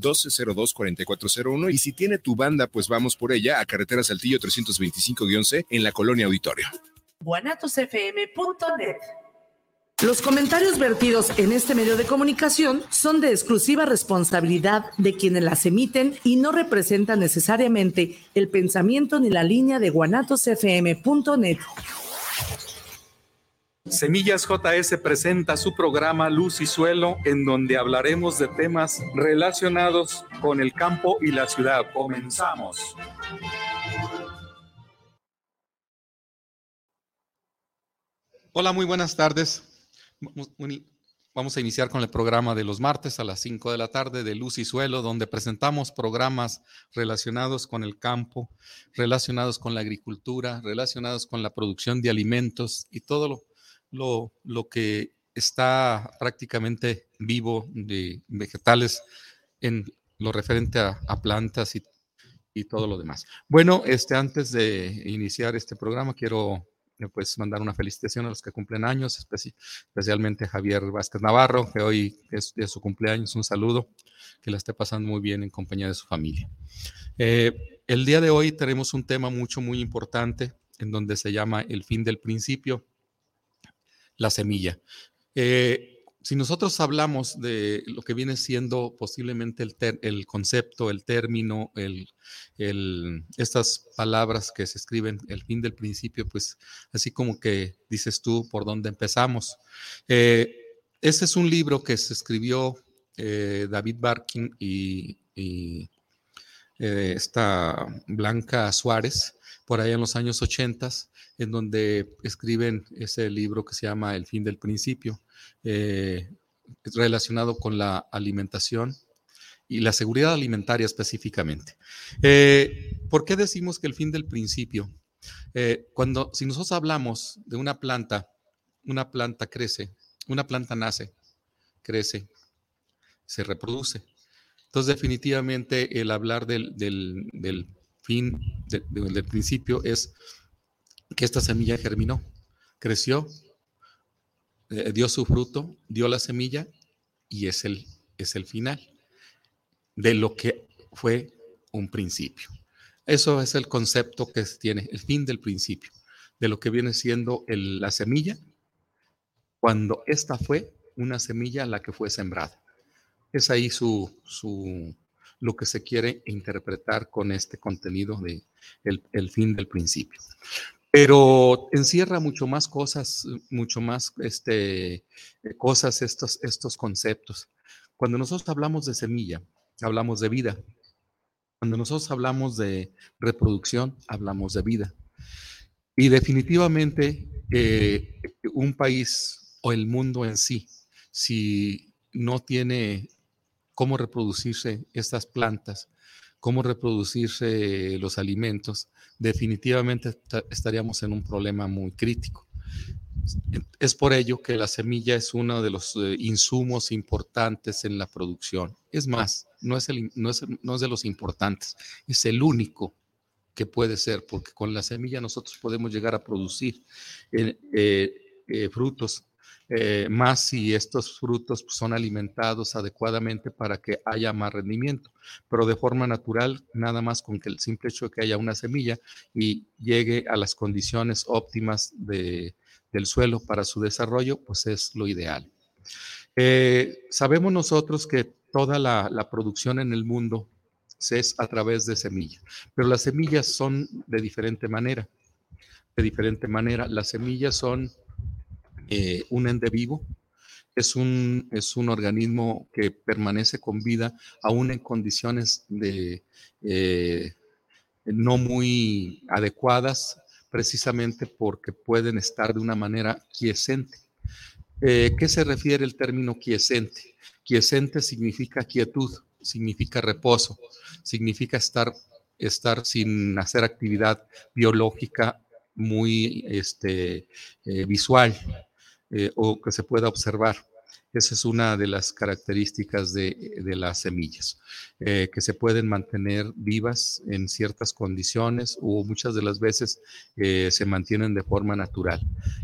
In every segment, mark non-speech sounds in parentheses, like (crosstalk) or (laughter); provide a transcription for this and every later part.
1202-4401 y si tiene tu banda, pues vamos por ella a Carretera Saltillo 325-11 en la Colonia Auditorio. guanatosfm.net los comentarios vertidos en este medio de comunicación son de exclusiva responsabilidad de quienes las emiten y no representan necesariamente el pensamiento ni la línea de guanatosfm.net. Semillas JS presenta su programa Luz y Suelo, en donde hablaremos de temas relacionados con el campo y la ciudad. Comenzamos. Hola, muy buenas tardes. Vamos a iniciar con el programa de los martes a las 5 de la tarde de Luz y Suelo, donde presentamos programas relacionados con el campo, relacionados con la agricultura, relacionados con la producción de alimentos y todo lo, lo, que está prácticamente vivo de vegetales en lo referente a, plantas y, y, todo lo demás. Bueno, este, antes de iniciar este programa, quiero pues mandar una felicitación a los que cumplen años, especialmente a Javier Vázquez Navarro, que hoy es, su cumpleaños. Un saludo, que la esté pasando muy bien en compañía de su familia. Eh, el día de hoy tenemos un tema mucho, muy importante, en donde se llama el fin del principio, la semilla. Eh, si nosotros hablamos de lo que viene siendo posiblemente el, el concepto, el término, el, estas palabras que se escriben, el fin del principio, pues así como que dices tú por dónde empezamos. Eh, este es un libro que se escribió eh, David Barkin y eh, esta Blanca Suárez por ahí en los años 80, en donde escriben ese libro que se llama El fin del principio, eh, relacionado con la alimentación y la seguridad alimentaria específicamente. Eh, ¿Por qué decimos que el fin del principio? Cuando, si nosotros hablamos de una planta, una planta crece, una planta nace, crece, se reproduce. Entonces, definitivamente, el hablar del, del, del fin del principio es que esta semilla germinó, creció, eh, dio su fruto, dio la semilla y es el, es el final de lo que fue un principio. Eso es el concepto que tiene, el fin del principio, de lo que viene siendo la semilla, cuando esta fue una semilla la que fue sembrada. Es ahí su, su, lo que se quiere interpretar con este contenido de el, fin del principio. Pero encierra mucho más cosas, mucho más este, cosas estos, estos conceptos. Cuando nosotros hablamos de semilla, hablamos de vida. Cuando nosotros hablamos de reproducción, hablamos de vida. Y definitivamente eh, un país o el mundo en sí, si no tiene cómo reproducirse estas plantas, cómo reproducirse los alimentos, definitivamente estaríamos en un problema muy crítico. Es por ello que la semilla es uno de los eh, insumos importantes en la producción. Es más, no es, no, es, de los importantes, es el único que puede ser, porque con la semilla nosotros podemos llegar a producir eh, eh, frutos eh, más si estos frutos pues, son alimentados adecuadamente para que haya más rendimiento. Pero de forma natural, nada más con que el simple hecho de que haya una semilla y llegue a las condiciones óptimas del suelo para su desarrollo, pues es lo ideal. Eh, sabemos nosotros que toda la, la producción en el mundo es a través de semillas, pero las semillas son de diferente manera. De diferente manera, las semillas son eh, un ende vivo. Es un, es un organismo que permanece con vida aún en condiciones de, eh, no muy adecuadas, precisamente porque pueden estar de una manera quiescente. Eh, ¿Qué se refiere el término quiescente? Quiescente significa quietud, significa reposo, significa estar, estar sin hacer actividad biológica muy este, visual. Eh, o que se pueda observar. Esa es una de las características de, las semillas, eh, que se pueden mantener vivas en ciertas condiciones o muchas de las veces eh, se mantienen de forma natural.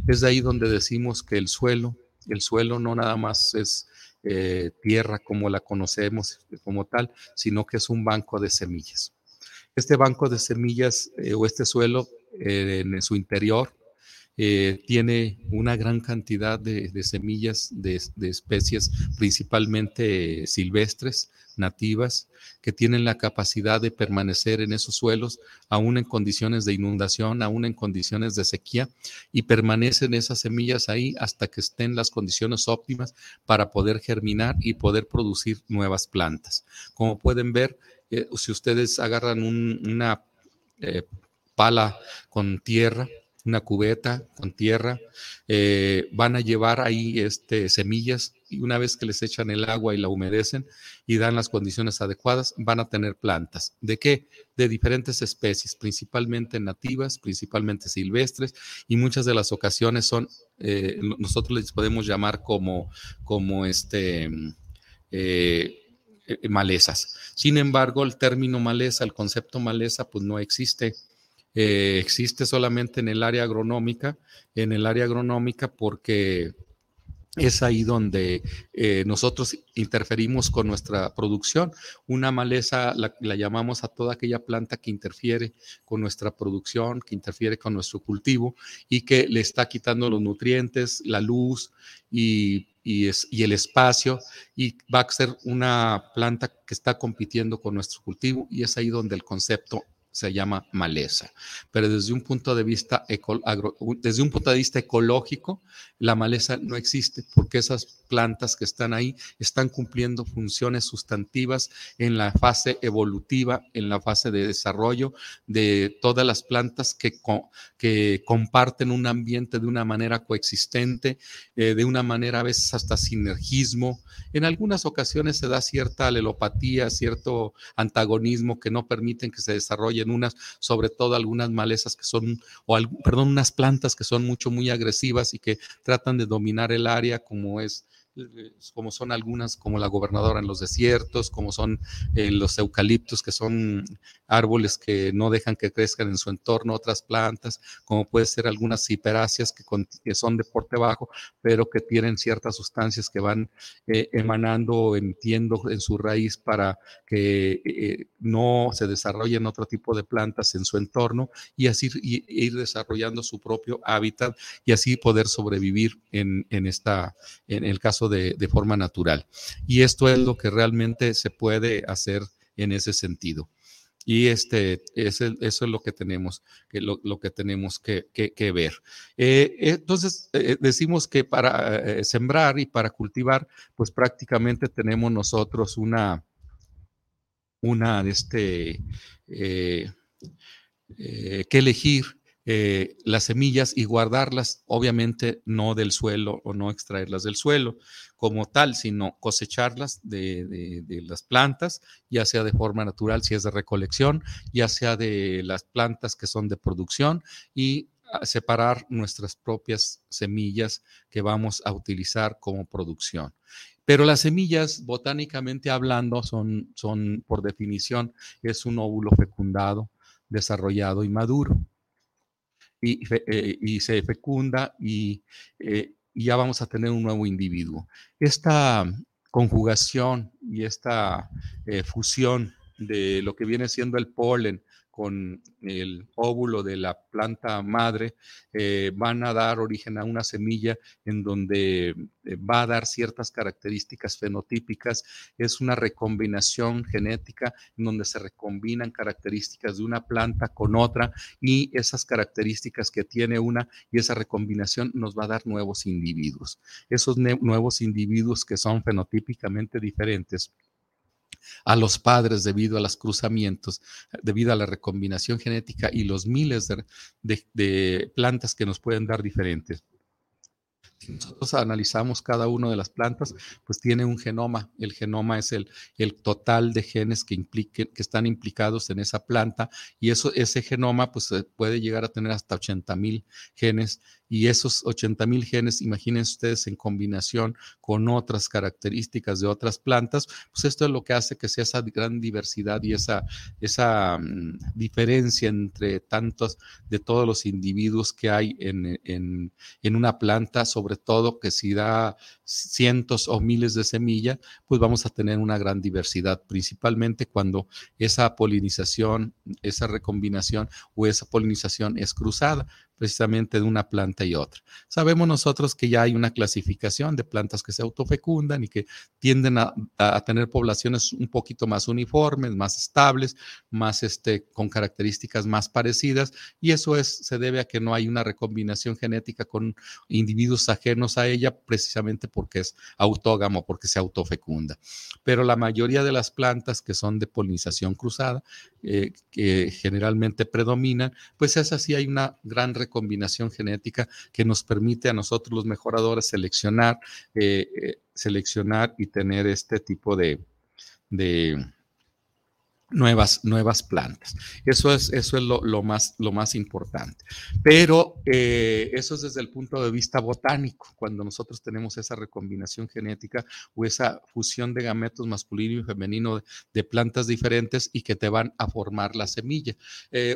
Es de ahí donde decimos que el suelo, el suelo no nada más es eh, tierra como la conocemos como tal, sino que es un banco de semillas. Este banco de semillas eh, o este suelo en su interior eh, tiene una gran cantidad de, semillas de, especies, principalmente silvestres, nativas, que tienen la capacidad de permanecer en esos suelos, aún en condiciones de inundación, aún en condiciones de sequía, y permanecen esas semillas ahí hasta que estén las condiciones óptimas para poder germinar y poder producir nuevas plantas. Como pueden ver, eh, si ustedes agarran una eh, pala con tierra, una cubeta con tierra, eh, van a llevar ahí este, semillas y una vez que les echan el agua y la humedecen y dan las condiciones adecuadas, van a tener plantas. ¿De qué? De diferentes especies, principalmente nativas, principalmente silvestres y muchas de las ocasiones son, eh, nosotros les podemos llamar como, como este... Eh, malezas. Sin embargo, el término maleza, el concepto maleza, pues no existe eh, existe solamente en el área agronómica, en el área agronómica porque es ahí donde eh, nosotros interferimos con nuestra producción. Una maleza la, llamamos a toda aquella planta que interfiere con nuestra producción, que interfiere con nuestro cultivo y que le está quitando los nutrientes, la luz y, y, el espacio y va a ser una planta que está compitiendo con nuestro cultivo y es ahí donde el concepto se llama maleza. Pero desde un punto de vista, desde un punto de vista ecológico, la maleza no existe porque esas plantas que están ahí están cumpliendo funciones sustantivas en la fase evolutiva, en la fase de desarrollo de todas las plantas que, que comparten un ambiente de una manera coexistente, eh, de una manera a veces hasta sinergismo. En algunas ocasiones se da cierta alelopatía, cierto antagonismo que no permiten que se desarrollen unas, sobre todo algunas malezas que son, o perdón, unas plantas que son mucho, muy agresivas y que tratan de dominar el área como es como son algunas, como la gobernadora en los desiertos, como son eh, los eucaliptos, que son árboles que no dejan que crezcan en su entorno otras plantas, como puede ser algunas hiperáceas que, son de porte bajo, pero que tienen ciertas sustancias que van eh, emanando o emitiendo en su raíz para que no se desarrollen otro tipo de plantas en su entorno y así ir desarrollando su propio hábitat y así poder sobrevivir en, en esta, en el caso de, forma natural. Y esto es lo que realmente se puede hacer en ese sentido. Y este, eso es lo que tenemos, que lo, que, tenemos que, ver. Eh, entonces, eh, decimos que para eh, sembrar y para cultivar, pues prácticamente tenemos nosotros una, una, este, que elegir eh, las semillas y guardarlas, obviamente no del suelo o no extraerlas del suelo como tal, sino cosecharlas de, las plantas, ya sea de forma natural, si es de recolección, ya sea de las plantas que son de producción y ah, separar nuestras propias semillas que vamos a utilizar como producción. Pero las semillas, botánicamente hablando, son, son por definición, es un óvulo fecundado, desarrollado y maduro. Eh, y, se fecunda eh, y, ya vamos a tener un nuevo individuo. Esta conjugación y esta eh, fusión de lo que viene siendo el polen con el óvulo de la planta madre, eh, van a dar origen a una semilla en donde eh, va a dar ciertas características fenotípicas. Es una recombinación genética en donde se recombinan características de una planta con otra y esas características que tiene una y esa recombinación nos va a dar nuevos individuos. Esos nuevos individuos que son fenotípicamente diferentes a los padres debido a los cruzamientos, debido a la recombinación genética y los miles de, plantas que nos pueden dar diferentes. Si nosotros analizamos cada una de las plantas, pues tiene un genoma. El genoma es el, el total de genes que, implique, que están implicados en esa planta y eso, ese genoma pues puede llegar a tener hasta 80 mil genes y esos 80 mil genes, imagínense ustedes en combinación con otras características de otras plantas, pues esto es lo que hace que sea esa gran diversidad y esa, esa mm, diferencia entre tantos de todos los individuos que hay en, en, en una planta, sobre todo que si da cientos o miles de semillas, pues vamos a tener una gran diversidad, principalmente cuando esa polinización, esa recombinación o esa polinización es cruzada precisamente de una planta y otra. Sabemos nosotros que ya hay una clasificación de plantas que se autofecundan y que tienden a, tener poblaciones un poquito más uniformes, más estables, más este, con características más parecidas, y eso es, se debe a que no hay una recombinación genética con individuos ajenos a ella, precisamente porque es autógamo, porque se autofecunda. Pero la mayoría de las plantas que son de polinización cruzada, eh, que generalmente predominan, pues es así, hay una gran combinación genética que nos permite a nosotros los mejoradores seleccionar, eh, eh, seleccionar y tener este tipo de, de nuevas, nuevas plantas. Eso es, eso es lo, más, lo más importante. Pero eh, eso es desde el punto de vista botánico, cuando nosotros tenemos esa recombinación genética o esa fusión de gametos masculino y femenino de, plantas diferentes y que te van a formar la semilla.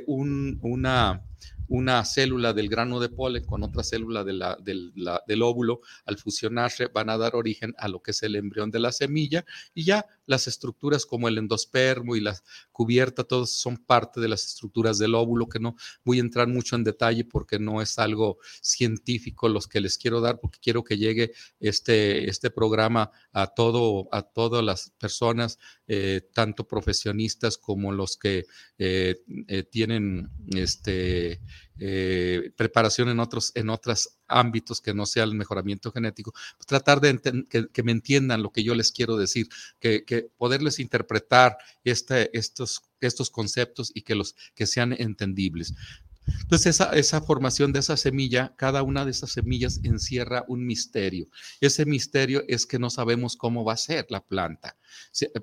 una una célula del grano de polen con otra célula del óvulo, al fusionarse van a dar origen a lo que es el embrión de la semilla y ya las estructuras como el endospermo y la cubierta, todos son parte de las estructuras del óvulo, que no voy a entrar mucho en detalle porque no es algo científico los que les quiero dar, porque quiero que llegue este, este programa a, todo, a todas las personas, eh, tanto profesionistas como los que eh, eh, tienen este eh, preparación en otros, en otros ámbitos que no sea el mejoramiento genético, pues tratar de que, me entiendan lo que yo les quiero decir, que, poderles interpretar este, estos, estos conceptos y que, los, que sean entendibles. Entonces, esa, esa, formación de esa semilla, cada una de esas semillas encierra un misterio. Ese misterio es que no sabemos cómo va a ser la planta.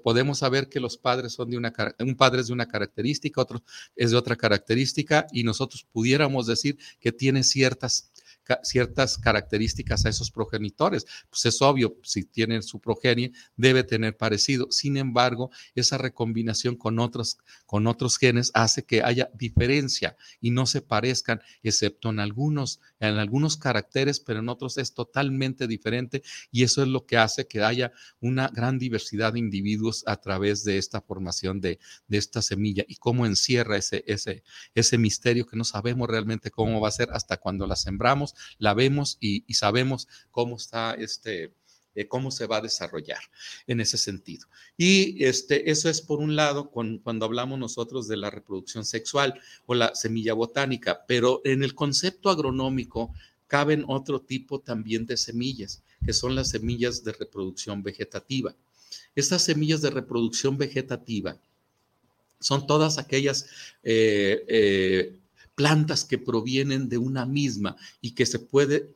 Podemos saber que los padres son de una, un padre es de una característica, otro es de otra característica, y nosotros pudiéramos decir que tiene ciertas ciertas características a esos progenitores. Pues es obvio, si tienen su progenie, debe tener parecido. Sin embargo, esa recombinación con otros, con otros genes hace que haya diferencia y no se parezcan, excepto en algunos, en algunos caracteres, pero en otros es totalmente diferente y eso es lo que hace que haya una gran diversidad de individuos a través de esta formación de, de esta semilla y cómo encierra ese, ese, ese misterio que no sabemos realmente cómo va a ser hasta cuando la sembramos la vemos y, sabemos cómo está este, eh, cómo se va a desarrollar en ese sentido. Y este, eso es por un lado cuando hablamos nosotros de la reproducción sexual o la semilla botánica, pero en el concepto agronómico caben otro tipo también de semillas, que son las semillas de reproducción vegetativa. Estas semillas de reproducción vegetativa son todas aquellas eh, eh, plantas que provienen de una misma y que se puede,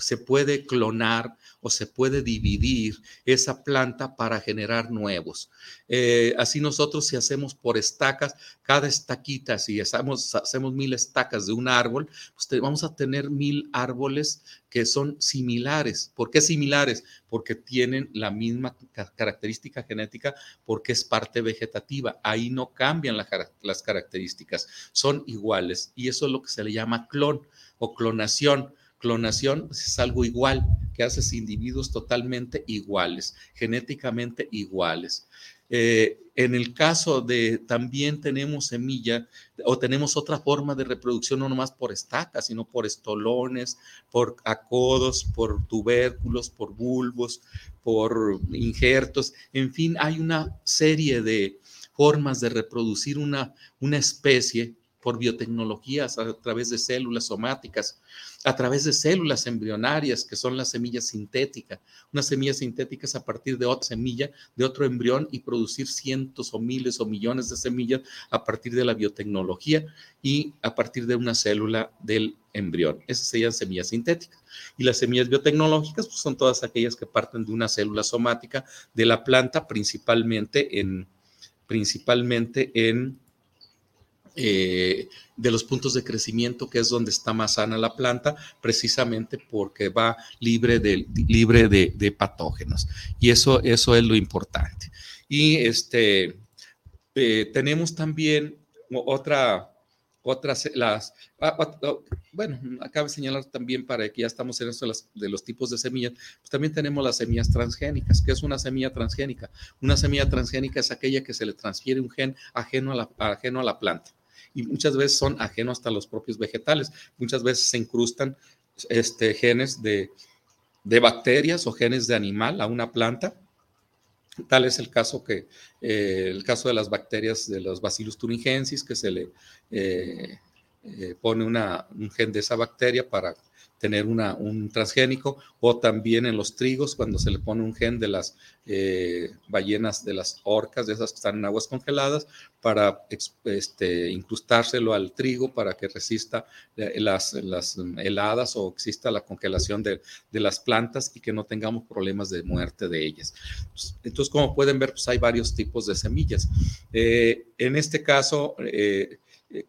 se puede clonar o se puede dividir esa planta para generar nuevos. Eh, así nosotros si hacemos por estacas, cada estaquita, si hacemos, hacemos mil estacas de un árbol, pues vamos a tener mil árboles que son similares. ¿Por qué similares? Porque tienen la misma característica genética, porque es parte vegetativa. Ahí no cambian las características, son iguales. Y eso es lo que se le llama clon o clonación. Clonación es algo igual, que haces individuos totalmente iguales, genéticamente iguales. Eh, en el caso de también tenemos semilla o tenemos otra forma de reproducción, no nomás por estacas, sino por estolones, por acodos, por tubérculos, por bulbos, por injertos. En fin, hay una serie de formas de reproducir una, una especie por biotecnologías a través de células somáticas a través de células embrionarias, que son las semillas sintéticas. Una semilla sintética es a partir de otra semilla, de otro embrión y producir cientos o miles o millones de semillas a partir de la biotecnología y a partir de una célula del embrión. Esas serían semillas sintéticas. Y las semillas biotecnológicas pues, son todas aquellas que parten de una célula somática de la planta, principalmente en, principalmente en eh, de los puntos de crecimiento, que es donde está más sana la planta, precisamente porque va libre de, libre de, patógenos. Y eso, eso es lo importante. Y este, eh, tenemos también otra, otras, las, ah, ah, ah, bueno, acabo de señalar también para que ya estamos en esto de, de, los tipos de semillas, pues también tenemos las semillas transgénicas. ¿Qué es una semilla transgénica? Una semilla transgénica es aquella que se le transfiere un gen ajeno a la, ajeno a la planta y muchas veces son ajenos hasta los propios vegetales. Muchas veces se incrustan este, genes de, bacterias o genes de animal a una planta. Tal es el caso que eh, el caso de las bacterias de los Bacillus thuringiensis, que se le eh, eh, pone un gen de esa bacteria para tener una, un transgénico, o también en los trigos, cuando se le pone un gen de las eh, ballenas, de las orcas, de esas que están en aguas congeladas, para este, incrustárselo al trigo para que resista eh, las, las heladas o exista la congelación de, de, las plantas y que no tengamos problemas de muerte de ellas. Entonces, como pueden ver, pues hay varios tipos de semillas. Eh, en este caso,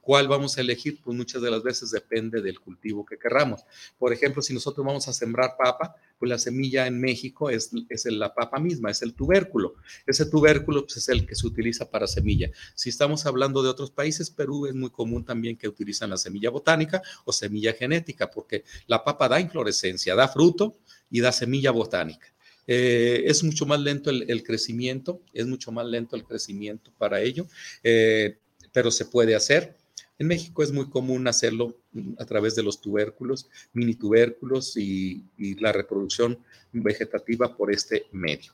¿Cuál vamos a elegir? Pues muchas de las veces depende del cultivo que querramos. Por ejemplo, si nosotros vamos a sembrar papa, pues la semilla en México es, es la papa misma, es el tubérculo. Ese tubérculo pues, es el que se utiliza para semilla. Si estamos hablando de otros países, Perú es muy común también que utilizan la semilla botánica o semilla genética, porque la papa da inflorescencia, da fruto y da semilla botánica. Eh, es mucho más lento el, crecimiento, es mucho más lento el crecimiento para ello. Eh, pero se puede hacer. En México es muy común hacerlo a través de los tubérculos, mini tubérculos y, la reproducción vegetativa por este medio.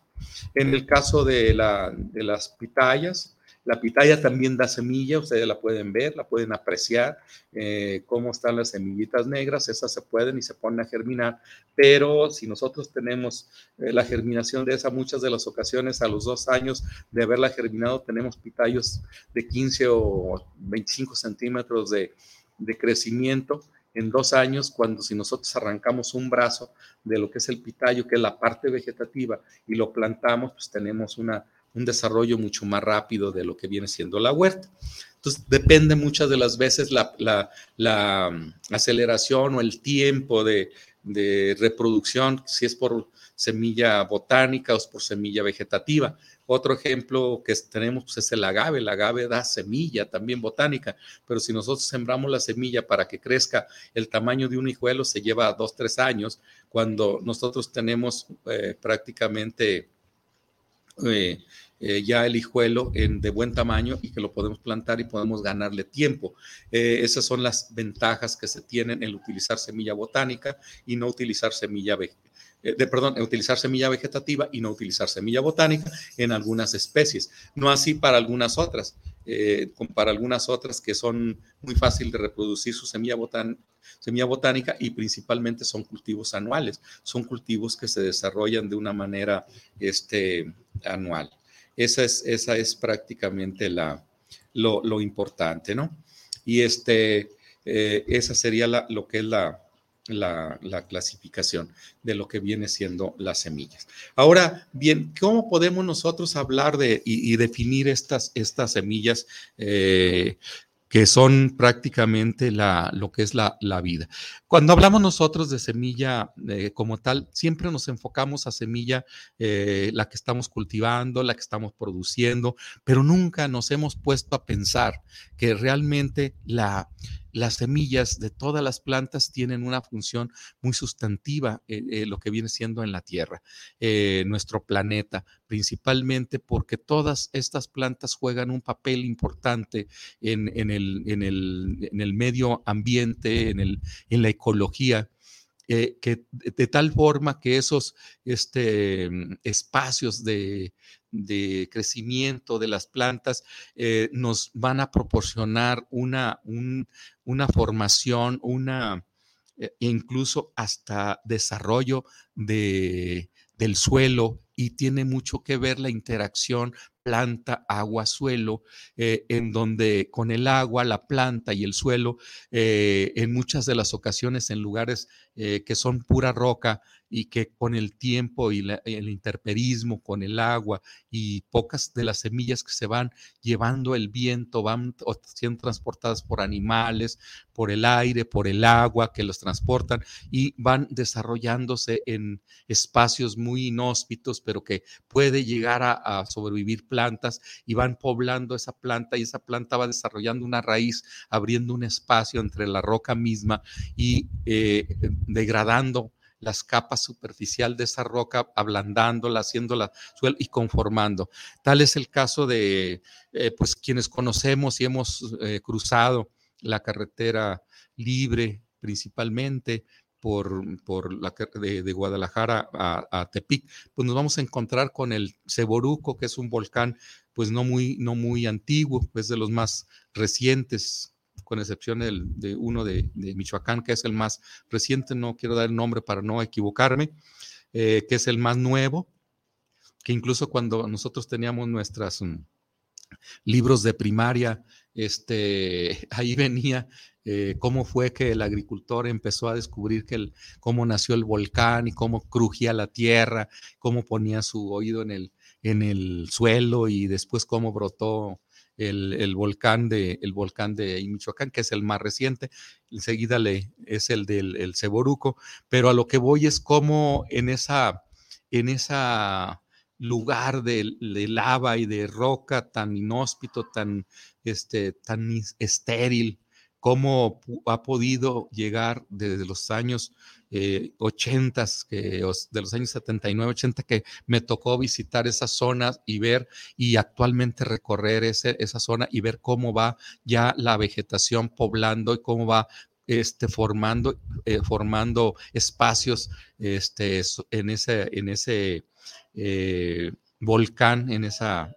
En el caso de, la, de las pitayas, la pitaya también da semilla, ustedes la pueden ver, la pueden apreciar, eh, cómo están las semillitas negras, esas se pueden y se ponen a germinar, pero si nosotros tenemos eh, la germinación de esa, muchas de las ocasiones a los dos años de haberla germinado, tenemos pitayos de 15 o 25 centímetros de, de crecimiento en dos años, cuando si nosotros arrancamos un brazo de lo que es el pitayo, que es la parte vegetativa, y lo plantamos, pues tenemos una un desarrollo mucho más rápido de lo que viene siendo la huerta. Entonces, depende muchas de las veces la, mm, aceleración o el tiempo de, reproducción, si es por semilla botánica o por semilla vegetativa. Otro ejemplo que tenemos pues, es el agave. El agave da semilla también botánica, pero si nosotros sembramos la semilla para que crezca el tamaño de un hijuelo, se lleva dos, tres años, cuando nosotros tenemos eh, prácticamente eh, eh, ya el hijuelo en, de buen tamaño y que lo podemos plantar y podemos ganarle tiempo. Eh, esas son las ventajas que se tienen en utilizar semilla botánica y no utilizar semilla de, perdón, utilizar semilla vegetativa y no utilizar semilla botánica en algunas especies. No así para algunas otras, para algunas otras que son muy fácil de reproducir su semilla, semilla botánica y principalmente son cultivos anuales, son cultivos que se desarrollan de una manera este, anual. Esa es, esa es prácticamente la, lo, importante, ¿no? Y este, eh, esa sería lo que es la, la, clasificación de lo que viene siendo las semillas. Ahora, bien, ¿cómo podemos nosotros hablar de y, definir estas, estas semillas? Eh, que son prácticamente la, lo que es la, vida. Cuando hablamos nosotros de semilla eh, como tal, siempre nos enfocamos a semilla, eh, la que estamos cultivando, la que estamos produciendo, pero nunca nos hemos puesto a pensar que realmente la, las semillas de todas las plantas tienen una función muy sustantiva, en eh, lo que viene siendo en la Tierra, eh, nuestro planeta, principalmente porque todas estas plantas juegan un papel importante en, el, en, el, en el, medio ambiente, en, el, en la ecología. Eh, que de tal forma que esos este, espacios de, de crecimiento de las plantas eh, nos van a proporcionar una, una formación, una eh, incluso hasta desarrollo de, del suelo y tiene mucho que ver la interacción planta, agua, suelo, eh, en donde con el agua, la planta y el suelo, eh, en muchas de las ocasiones en lugares eh, que son pura roca y que con el tiempo y el interperismo, con el agua y pocas de las semillas que se van llevando el viento, van siendo transportadas por animales, por el aire, por el agua que los transportan y van desarrollándose en espacios muy inhóspitos, pero que puede llegar a, sobrevivir plantas y van poblando esa planta y esa planta va desarrollando una raíz, abriendo un espacio entre la roca misma y eh, degradando las capas superficial de esa roca, ablandándola, haciéndola suelo y conformando. Tal es el caso de eh, pues quienes conocemos y hemos eh, cruzado la carretera libre principalmente por, por la de, de Guadalajara a, a, Tepic, pues nos vamos a encontrar con el Ceboruco, que es un volcán pues no muy, no muy antiguo, es de los más recientes con excepción de uno de, Michoacán, que es el más reciente, no quiero dar el nombre para no equivocarme, eh, que es el más nuevo, que incluso cuando nosotros teníamos nuestros mm, libros de primaria, este, (laughs) ahí venía eh, cómo fue que el agricultor empezó a descubrir que el, cómo nació el volcán y cómo crujía la tierra, cómo ponía su oído en el, en el suelo y después cómo brotó el, volcán de, el volcán de Michoacán, que es el más reciente, enseguida le, es el del el Ceboruco, pero a lo que voy es como en esa, en esa lugar de, lava y de roca tan inhóspito, tan, este, tan estéril, cómo ha podido llegar desde los años 80, eh, que, de los años 79, 80, que me tocó visitar esas zonas y ver y actualmente recorrer ese, esa zona y ver cómo va ya la vegetación poblando y cómo va este, formando, eh, formando espacios este, en ese, en ese eh, volcán, en esa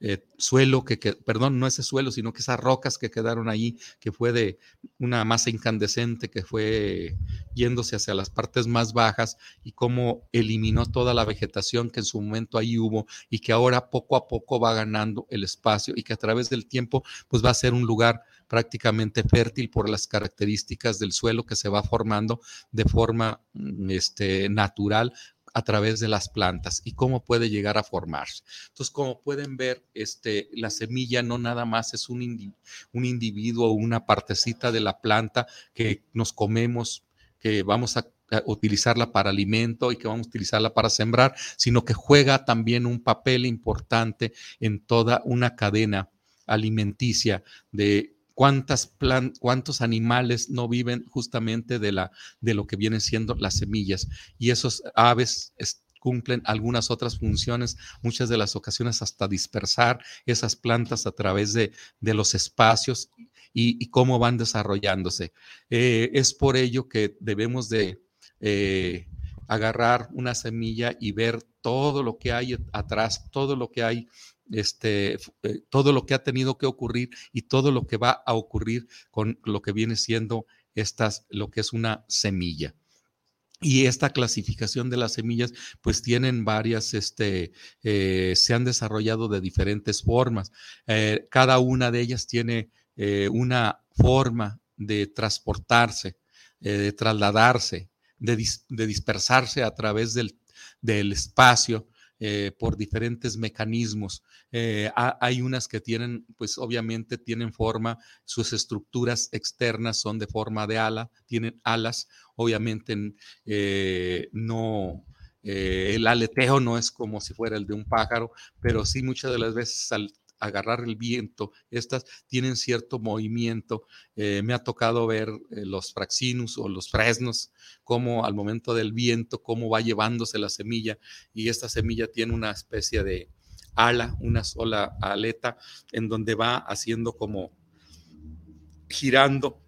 eh, suelo que, perdón, no ese suelo, sino que esas rocas que quedaron ahí, que fue de una masa incandescente que fue yéndose hacia las partes más bajas y cómo eliminó toda la vegetación que en su momento ahí hubo y que ahora poco a poco va ganando el espacio y que a través del tiempo pues va a ser un lugar prácticamente fértil por las características del suelo que se va formando de forma mm, este, natural a través de las plantas y cómo puede llegar a formarse. Entonces, como pueden ver, este, la semilla no nada más es un, un individuo o una partecita de la planta que nos comemos, que vamos a utilizarla para alimento y que vamos a utilizarla para sembrar, sino que juega también un papel importante en toda una cadena alimenticia de cuántas cuántos animales no viven justamente de, la, de lo que vienen siendo las semillas. Y esos aves cumplen algunas otras funciones, muchas de las ocasiones hasta dispersar esas plantas a través de, los espacios y, cómo van desarrollándose. Eh, es por ello que debemos de eh, agarrar una semilla y ver todo lo que hay atrás, todo lo que hay este, eh, todo lo que ha tenido que ocurrir y todo lo que va a ocurrir con lo que viene siendo estas, lo que es una semilla. Y esta clasificación de las semillas, pues tienen varias, este, eh, se han desarrollado de diferentes formas. Eh, cada una de ellas tiene una forma de transportarse, de trasladarse, de, de, dispersarse a través del, del espacio eh, por diferentes mecanismos. Eh, hay unas que tienen, pues obviamente tienen forma, sus estructuras externas son de forma de ala, tienen alas, obviamente eh, no, el aleteo no es como si fuera el de un pájaro, pero sí muchas de las veces al agarrar el viento, estas tienen cierto movimiento. Eh, me ha tocado ver eh, los fraxinus o los fresnos, como al momento del viento, cómo va llevándose la semilla y esta semilla tiene una especie de ala, una sola aleta, en donde va haciendo como girando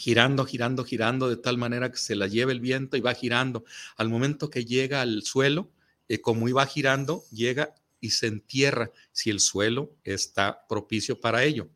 girando, girando, girando, de tal manera que se la lleva el viento y va girando. Al momento que llega al suelo, eh, como iba girando, llega y se entierra si el suelo está propicio para ello.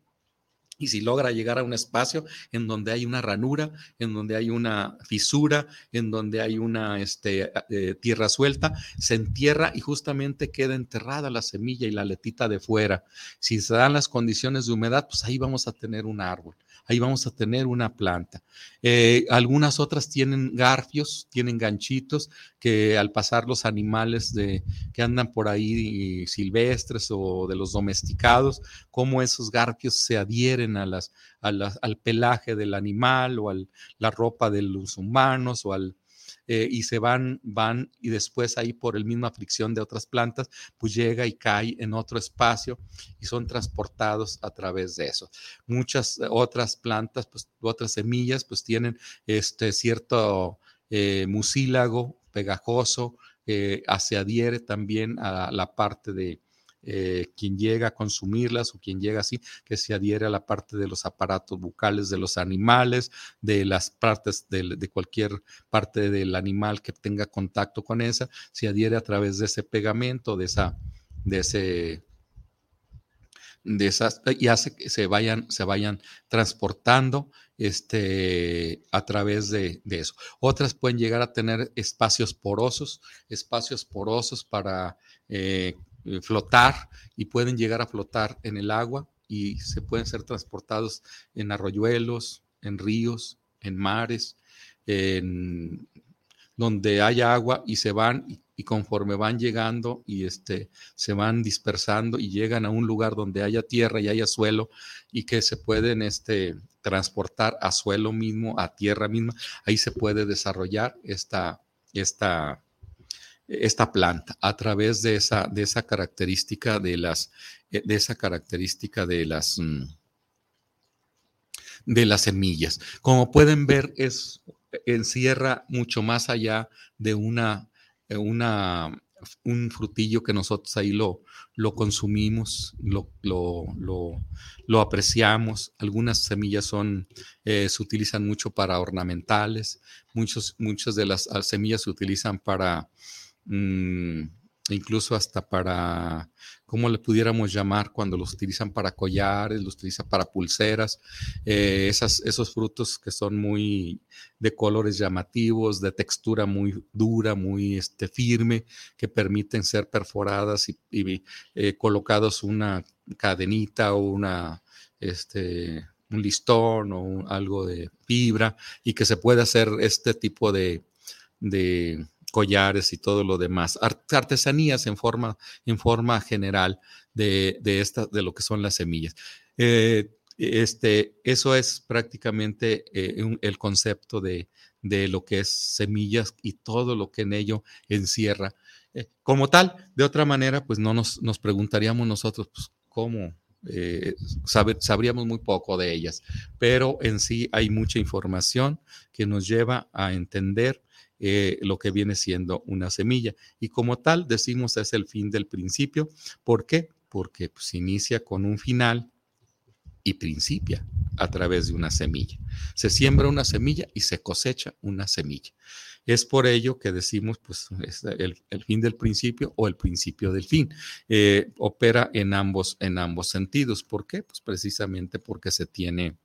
Y si logra llegar a un espacio en donde hay una ranura, en donde hay una fisura, en donde hay una este, eh, tierra suelta, se entierra y justamente queda enterrada la semilla y la letita de fuera. Si se dan las condiciones de humedad, pues ahí vamos a tener un árbol ahí vamos a tener una planta. Eh, algunas otras tienen garfios, tienen ganchitos que al pasar los animales de, que andan por ahí silvestres o de los domesticados, como esos garfios se adhieren a las, al pelaje del animal o a la ropa de los humanos o al, eh, y se van, van y después ahí por el misma fricción de otras plantas, pues llega y cae en otro espacio y son transportados a través de eso. Muchas otras plantas, pues otras semillas, pues tienen este cierto eh, mucílago pegajoso, eh, se adhiere también a la parte de, eh, quien llega a consumirlas o quien llega así, que se adhiere a la parte de los aparatos bucales de los animales, de las partes de, cualquier parte del animal que tenga contacto con esa, se adhiere a través de ese pegamento, de esa, de ese de esas y hace que se vayan, se vayan transportando este, a través de, eso. Otras pueden llegar a tener espacios porosos, espacios porosos para eh, eh, flotar y pueden llegar a flotar en el agua y se pueden ser transportados en arroyuelos, en ríos, en mares, en donde haya agua y se van y, conforme van llegando y este, se van dispersando y llegan a un lugar donde haya tierra y haya suelo y que se pueden este, transportar a suelo mismo, a tierra misma, ahí se puede desarrollar esta, esta esta planta a través de esa, de esa característica de las, eh, de esa característica de las, mm, de las semillas. Como pueden ver, es, encierra mucho más allá de una, eh, una, un frutillo que nosotros ahí lo, lo consumimos, lo, lo, apreciamos. Algunas semillas son, eh, se utilizan mucho para ornamentales, muchos, muchas de las semillas se utilizan para Mm, incluso hasta para, ¿cómo le pudiéramos llamar? Cuando los utilizan para collares, los utilizan para pulseras, eh, esos frutos que son muy de colores llamativos, de textura muy dura, muy este, firme, que permiten ser perforadas y, eh, colocados una cadenita o una, este, un listón o algo de fibra y que se puede hacer este tipo de collares y todo lo demás, artesanías en forma, en forma general de, de, esta, de lo que son las semillas. Eh, este, eso es prácticamente eh, el concepto de, de, lo que es semillas y todo lo que en ello encierra. Eh, como tal, de otra manera, pues no nos, nos preguntaríamos nosotros, pues, ¿cómo? sabríamos muy poco de ellas, pero en sí hay mucha información que nos lleva a entender eh, lo que viene siendo una semilla. Y como tal, decimos es el fin del principio. ¿Por qué? Porque pues, inicia con un final y principia a través de una semilla. Se siembra una semilla y se cosecha una semilla. Es por ello que decimos, pues, el, fin del principio o el principio del fin. Eh, opera en ambos, en ambos sentidos. ¿Por qué? Pues precisamente porque se tiene,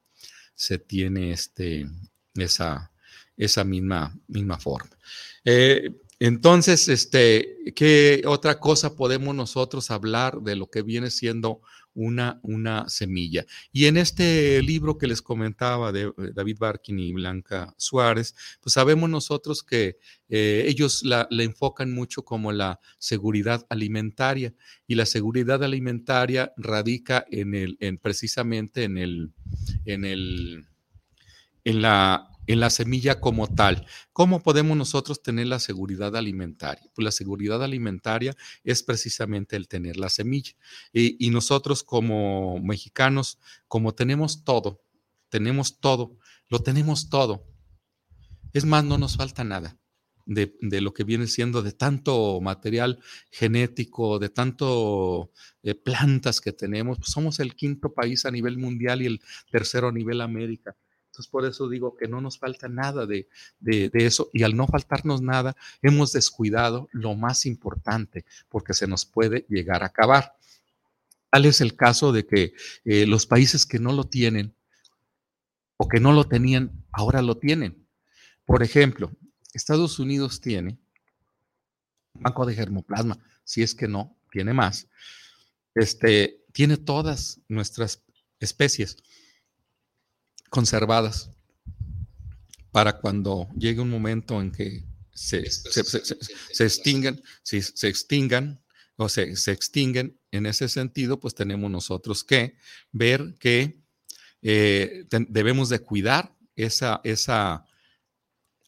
se tiene este, esa, esa misma, misma forma. Eh, entonces, este, ¿qué otra cosa podemos nosotros hablar de lo que viene siendo una, una semilla? Y en este libro que les comentaba de David Barkin y Blanca Suárez, pues sabemos nosotros que eh, ellos la, enfocan mucho como la seguridad alimentaria y la seguridad alimentaria radica en el, en precisamente en el, en el, en la en la semilla como tal. ¿Cómo podemos nosotros tener la seguridad alimentaria? Pues la seguridad alimentaria es precisamente el tener la semilla. Y, nosotros como mexicanos, como tenemos todo, tenemos todo, lo tenemos todo. Es más, no nos falta nada. De, lo que viene siendo de tanto material genético, de tanto eh, plantas que tenemos. Pues somos el quinto país a nivel mundial y el tercero a nivel América. Entonces, por eso digo que no nos falta nada de, eso y al no faltarnos nada, hemos descuidado lo más importante porque se nos puede llegar a acabar. Tal es el caso de que eh, los países que no lo tienen o que no lo tenían, ahora lo tienen. Por ejemplo, Estados Unidos tiene banco de germoplasma, si es que no, tiene más. Este, tiene todas nuestras especies conservadas para cuando llegue un momento en que se, se, extingan, si se extingan o se, se extinguen en ese sentido, pues tenemos nosotros que ver que eh, debemos de cuidar esa, esa,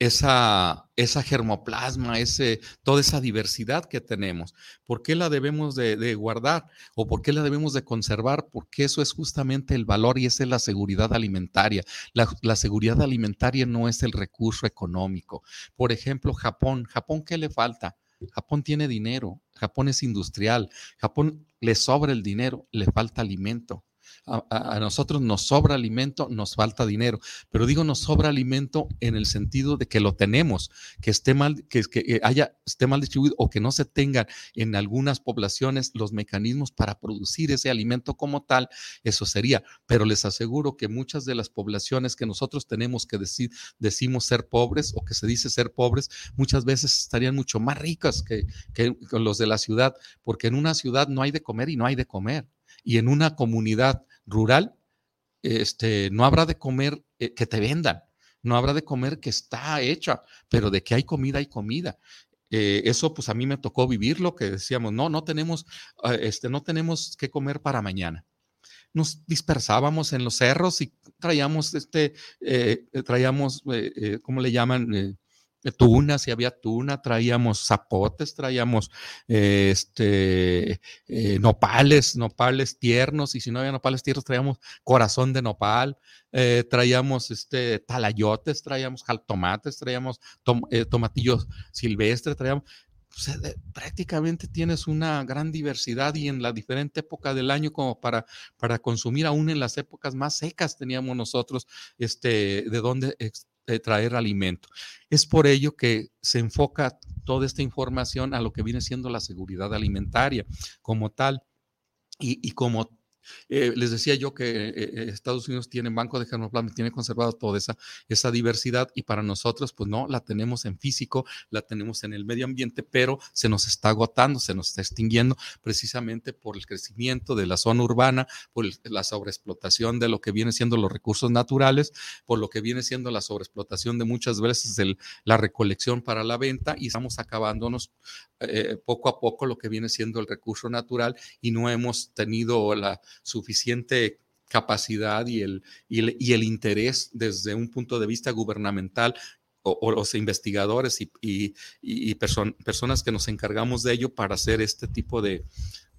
esa, esa germoplasma, ese, toda esa diversidad que tenemos. ¿Por qué la debemos de, guardar o por qué la debemos de conservar? Porque eso es justamente el valor y esa es la seguridad alimentaria. La, la seguridad alimentaria no es el recurso económico. Por ejemplo, Japón. ¿Japón qué le falta? Japón tiene dinero, Japón es industrial, Japón le sobra el dinero, le falta alimento a, nosotros nos sobra alimento, nos falta dinero, pero digo nos sobra alimento en el sentido de que lo tenemos, que esté mal, que, eh, haya, esté mal distribuido o que no se tengan en algunas poblaciones los mecanismos para producir ese alimento como tal, eso sería, pero les aseguro que muchas de las poblaciones que nosotros tenemos que decir, decimos ser pobres o que se dice ser pobres, muchas veces estarían mucho más ricas que, que los de la ciudad, porque en una ciudad no hay de comer y no hay de comer y en una comunidad rural, este, no habrá de comer eh, que te vendan, no habrá de comer que está hecha, pero de que hay comida, hay comida. Eh, eso pues a mí me tocó vivir lo que decíamos, no, no tenemos, ah, este, no tenemos que comer para mañana. Nos dispersábamos en los cerros y traíamos, este, eh, traíamos, ¿cómo le llaman? Tuna, si había tuna, traíamos zapotes, traíamos este, eh, nopales, nopales tiernos, y si no había nopales tiernos, traíamos corazón de nopal, eh, traíamos este, talayotes, traíamos jaltomates, traíamos eh, tomatillos silvestres, traíamos... prácticamente tienes una gran diversidad y en la diferente época del año como para, para consumir, aún en las épocas más secas teníamos nosotros este, de dónde traer alimento. Es por ello que se enfoca toda esta información a lo que viene siendo la seguridad alimentaria como tal. Y, y como eh, les decía yo que eh, eh, Estados Unidos tiene banco de germoplasma, tiene conservado toda esa, esa diversidad y para nosotros, pues no, la tenemos en físico, la tenemos en el medio ambiente, pero se nos está agotando, se nos está extinguiendo precisamente por el crecimiento de la zona urbana, por la sobreexplotación de lo que viene siendo los recursos naturales, por lo que viene siendo la sobreexplotación de muchas veces la recolección para la venta y estamos acabándonos poco a poco lo que viene siendo el recurso natural y no hemos tenido la suficiente capacidad y el, y el, interés desde un punto de vista gubernamental o, los investigadores y, personas que nos encargamos de ello para hacer este tipo de,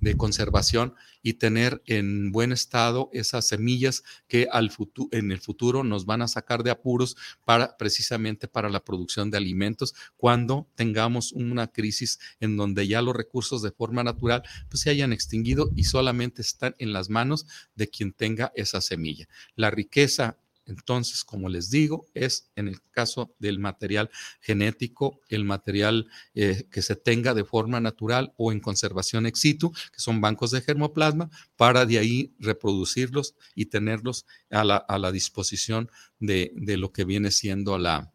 de conservación y tener en buen estado esas semillas que al en el futuro nos van a sacar de apuros para precisamente para la producción de alimentos cuando tengamos una crisis en donde ya los recursos de forma natural pues se hayan extinguido y solamente están en las manos de quien tenga esa semilla. La riqueza entonces, como les digo, es en el caso del material genético, el material eh, que se tenga de forma natural o en conservación ex situ, que son bancos de germoplasma, para de ahí reproducirlos y tenerlos a la, disposición de, de lo que viene siendo la,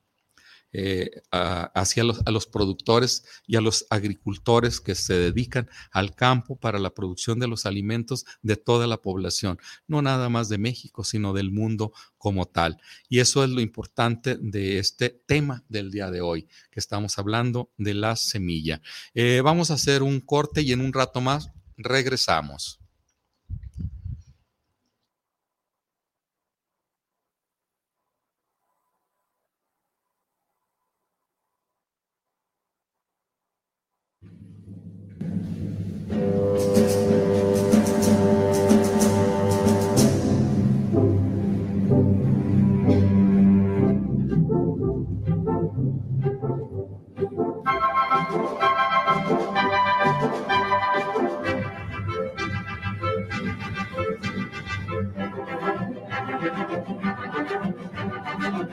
eh, hacia los, a los productores y a los agricultores que se dedican al campo para la producción de los alimentos de toda la población, no nada más de México, sino del mundo como tal. Y eso es lo importante de este tema del día de hoy, que estamos hablando de la semilla. Eh, vamos a hacer un corte y en un rato más regresamos.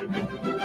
Thank (laughs) you.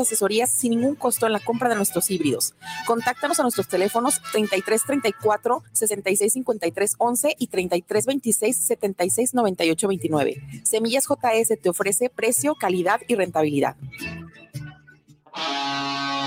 asesorías sin ningún costo en la compra de nuestros híbridos. Contáctanos a nuestros teléfonos 33 34 66 53 11 y 33 26 76 98 29. Semillas JS te ofrece precio, calidad y rentabilidad.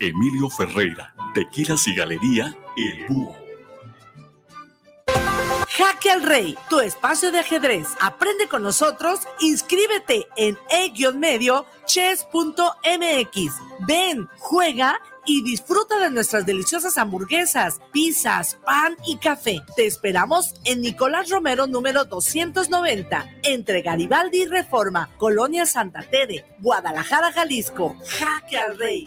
Emilio Ferreira. Tequilas y Galería El Búho. Jaque al Rey, tu espacio de ajedrez. Aprende con nosotros, inscríbete en e-medio. Ven, juega y disfruta de nuestras deliciosas hamburguesas, pizzas, pan y café. Te esperamos en Nicolás Romero número 290, entre Garibaldi y Reforma, Colonia Santa Tere, Guadalajara, Jalisco. Jaque al Rey,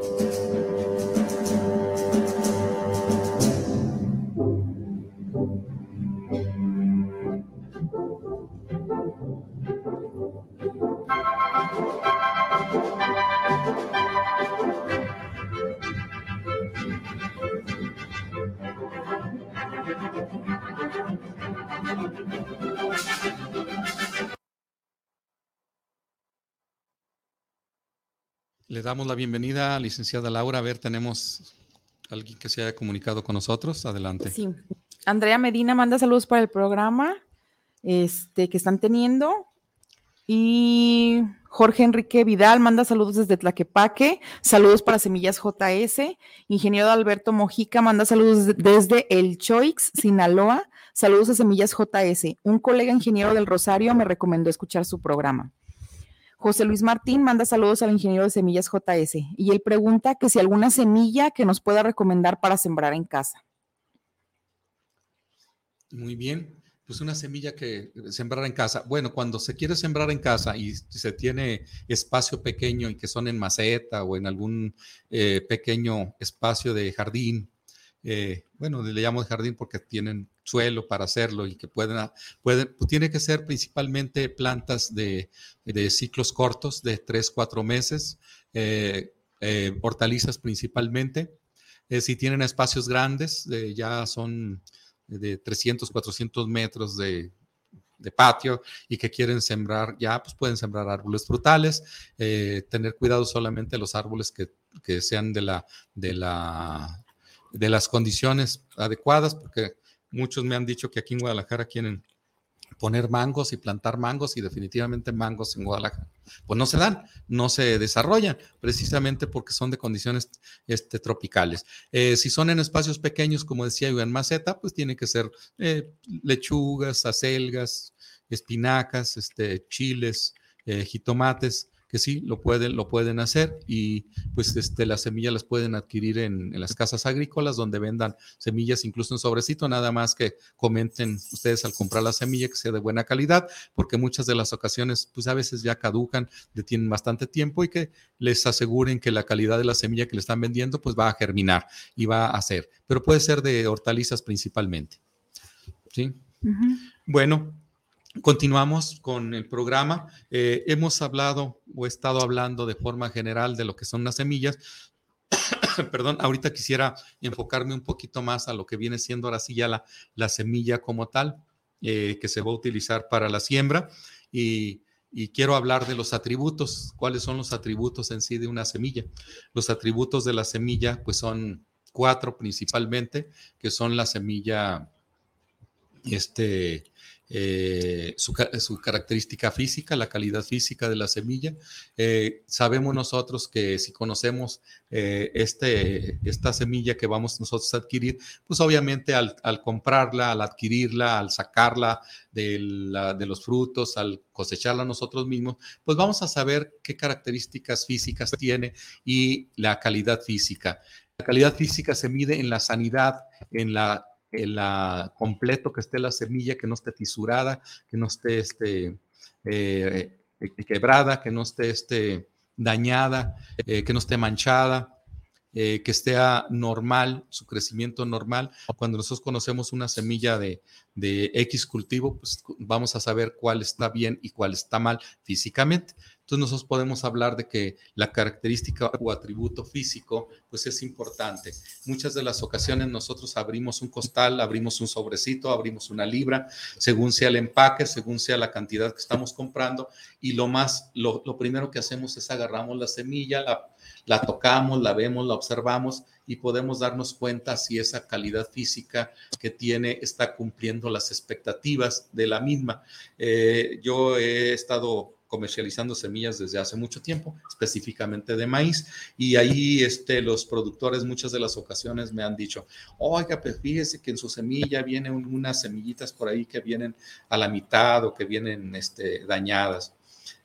Thank you. Le damos la bienvenida a licenciada Laura. A ver, tenemos alguien que se haya comunicado con nosotros. Adelante. Sí. Andrea Medina manda saludos para el programa este, que están teniendo. Y Jorge Enrique Vidal manda saludos desde Tlaquepaque. Saludos para Semillas JS. Ingeniero Alberto Mojica manda saludos de- desde El Choix, Sinaloa. Saludos a Semillas JS. Un colega ingeniero del Rosario me recomendó escuchar su programa. José Luis Martín manda saludos al ingeniero de semillas JS y él pregunta que si alguna semilla que nos pueda recomendar para sembrar en casa. Muy bien, pues una semilla que sembrar en casa. Bueno, cuando se quiere sembrar en casa y se tiene espacio pequeño y que son en maceta o en algún eh, pequeño espacio de jardín, eh, bueno, le llamo jardín porque tienen suelo para hacerlo y que pueden, pueden pues tiene que ser principalmente plantas de, ciclos cortos, de 3, 4 meses, eh, hortalizas principalmente. si tienen espacios grandes, ya son de 300, 400 metros de, patio y que quieren sembrar, ya pues pueden sembrar árboles frutales, eh, tener cuidado solamente los árboles que, que, sean de, la, de, la, de las condiciones adecuadas, porque muchos me han dicho que aquí en Guadalajara quieren poner mangos y plantar mangos y definitivamente mangos en Guadalajara. Pues no se dan, no se desarrollan, precisamente porque son de condiciones este, tropicales. Eh, si son en espacios pequeños, como decía yo, en maceta, pues tiene que ser eh, lechugas, acelgas, espinacas, este, chiles, eh, jitomates, que sí lo pueden, lo pueden hacer y pues este, las semillas las pueden adquirir en, las casas agrícolas donde vendan semillas incluso en sobrecito, nada más que comenten ustedes al comprar la semilla que sea de buena calidad, porque muchas de las ocasiones pues a veces ya caducan, detienen bastante tiempo y que les aseguren que la calidad de la semilla que le están vendiendo pues va a germinar y va a hacer, pero puede ser de hortalizas principalmente. ¿Sí? Bueno, Continuamos con el programa. Eh, hemos hablado o estado hablando de forma general de lo que son las semillas. (coughs) Perdón, ahorita quisiera enfocarme un poquito más a lo que viene siendo ahora sí ya la, la semilla como tal, eh, que se va a utilizar para la siembra. Y, y quiero hablar de los atributos. ¿Cuáles son los atributos en sí de una semilla? Los atributos de la semilla, pues son cuatro principalmente, que son la semilla, este, eh, su, característica física, la calidad física de la semilla. Eh, sabemos nosotros que si conocemos eh, este, esta semilla que vamos nosotros a adquirir, pues obviamente al, comprarla, al adquirirla, al sacarla de, de, los frutos, al cosecharla nosotros mismos, pues vamos a saber qué características físicas tiene y la calidad física. La calidad física se mide en la sanidad, en la la completo, que esté la semilla, que no esté fisurada, que no esté este, eh, eh, quebrada, que no esté este, dañada, eh, que no esté manchada, que esté normal, su crecimiento normal. Cuando nosotros conocemos una semilla de, de X cultivo, pues vamos a saber cuál está bien y cuál está mal físicamente. Entonces nosotros podemos hablar de que la característica o atributo físico pues es importante. Muchas de las ocasiones nosotros abrimos un costal, abrimos un sobrecito, abrimos una libra, según sea el empaque, según sea la cantidad que estamos comprando y lo más, lo, primero que hacemos es agarramos la semilla, la, la tocamos, la vemos, la observamos y podemos darnos cuenta si esa calidad física que tiene está cumpliendo las expectativas de la misma. Eh, yo he estado comercializando semillas desde hace mucho tiempo, específicamente de maíz, y ahí este, los productores muchas de las ocasiones me han dicho, oiga, pues fíjese que en su semilla vienen unas semillitas por ahí que vienen a la mitad o que vienen este, dañadas.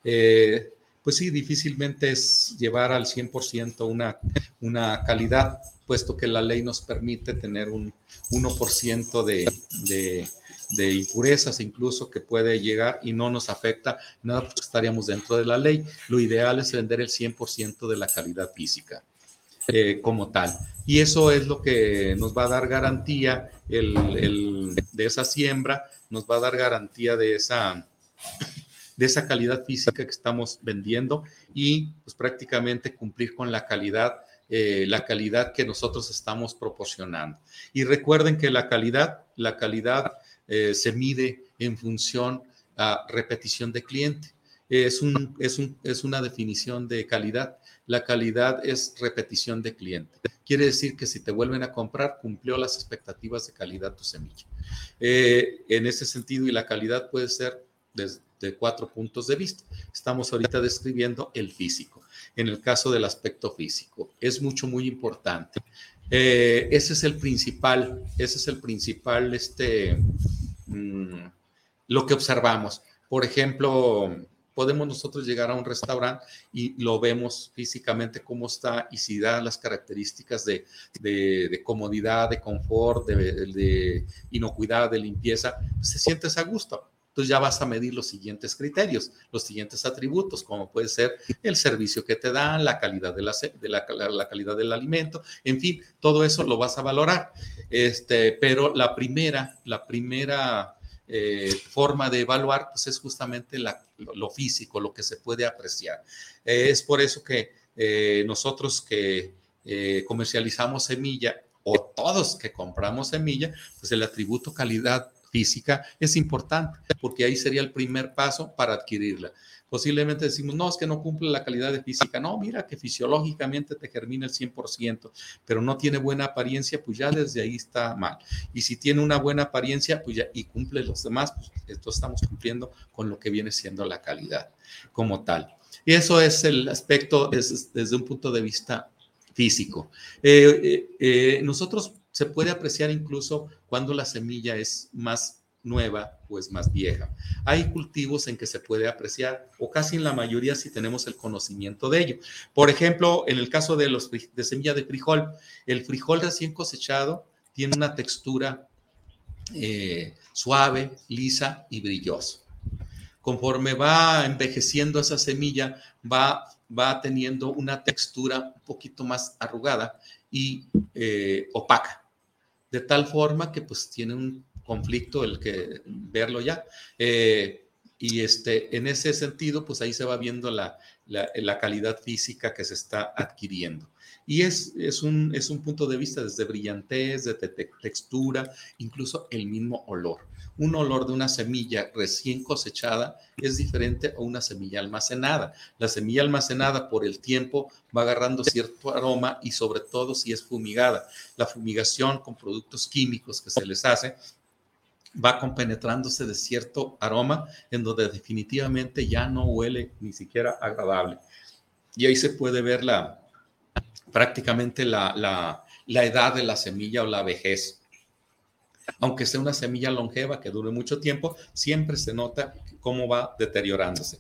Eh, pues sí, difícilmente es llevar al 100% una, una calidad, puesto que la ley nos permite tener un 1% de, de de impurezas incluso que puede llegar y no nos afecta nada porque estaríamos dentro de la ley. Lo ideal es vender el 100% de la calidad física eh, como tal. Y eso es lo que nos va a dar garantía el, de esa siembra, nos va a dar garantía de esa, de esa calidad física que estamos vendiendo y pues prácticamente cumplir con la calidad eh, la calidad que nosotros estamos proporcionando. Y recuerden que la calidad, la calidad eh, se mide en función a repetición de cliente. Es, un, es, un, es una definición de calidad. La calidad es repetición de cliente. Quiere decir que si te vuelven a comprar, cumplió las expectativas de calidad tu semilla. Eh, en ese sentido, y la calidad puede ser desde cuatro puntos de vista. Estamos ahorita describiendo el físico. En el caso del aspecto físico, es mucho, muy importante. Eh, ese es el principal, ese es el principal, este, mm, lo que observamos. Por ejemplo, podemos nosotros llegar a un restaurante y lo vemos físicamente cómo está y si da las características de, comodidad, de confort, de, inocuidad, de limpieza, pues se sientes a gusto. Entonces ya vas a medir los siguientes criterios, los siguientes atributos, como puede ser el servicio que te dan, la calidad, de la, de la, calidad del alimento, en fin, todo eso lo vas a valorar. Este, pero la primera, la primera eh, forma de evaluar, pues es justamente lo físico, lo que se puede apreciar. Eh, es por eso que eh, nosotros que comercializamos semilla o todos que compramos semilla, pues el atributo calidad física es importante, porque ahí sería el primer paso para adquirirla. Posiblemente decimos, no, es que no cumple la calidad de física. No, mira que fisiológicamente te germina el 100%, pero no tiene buena apariencia, pues ya desde ahí está mal. Y si tiene una buena apariencia, pues ya y cumple los demás, pues entonces estamos cumpliendo con lo que viene siendo la calidad como tal. Y eso es el aspecto desde, desde un punto de vista físico. Eh, eh, eh, nosotros se puede apreciar incluso cuando la semilla es más nueva o es más vieja. Hay cultivos en que se puede apreciar, o casi en la mayoría si tenemos el conocimiento de ello. Por ejemplo, en el caso de, los, de semilla de frijol, el frijol recién cosechado tiene una textura eh, suave, lisa y brillosa. Conforme va envejeciendo esa semilla, va, va teniendo una textura un poquito más arrugada y eh, opaca de tal forma que pues tiene un conflicto el que verlo ya. Eh, y este, en ese sentido, pues ahí se va viendo la, la, calidad física que se está adquiriendo. Y es, es, un, es un punto de vista desde brillantez, de textura, incluso el mismo olor un olor de una semilla recién cosechada es diferente a una semilla almacenada. La semilla almacenada por el tiempo va agarrando cierto aroma y sobre todo si es fumigada. La fumigación con productos químicos que se les hace va compenetrándose de cierto aroma en donde definitivamente ya no huele ni siquiera agradable. Y ahí se puede ver la, prácticamente la, la edad de la semilla o la vejez aunque sea una semilla longeva que dure mucho tiempo, siempre se nota cómo va deteriorándose.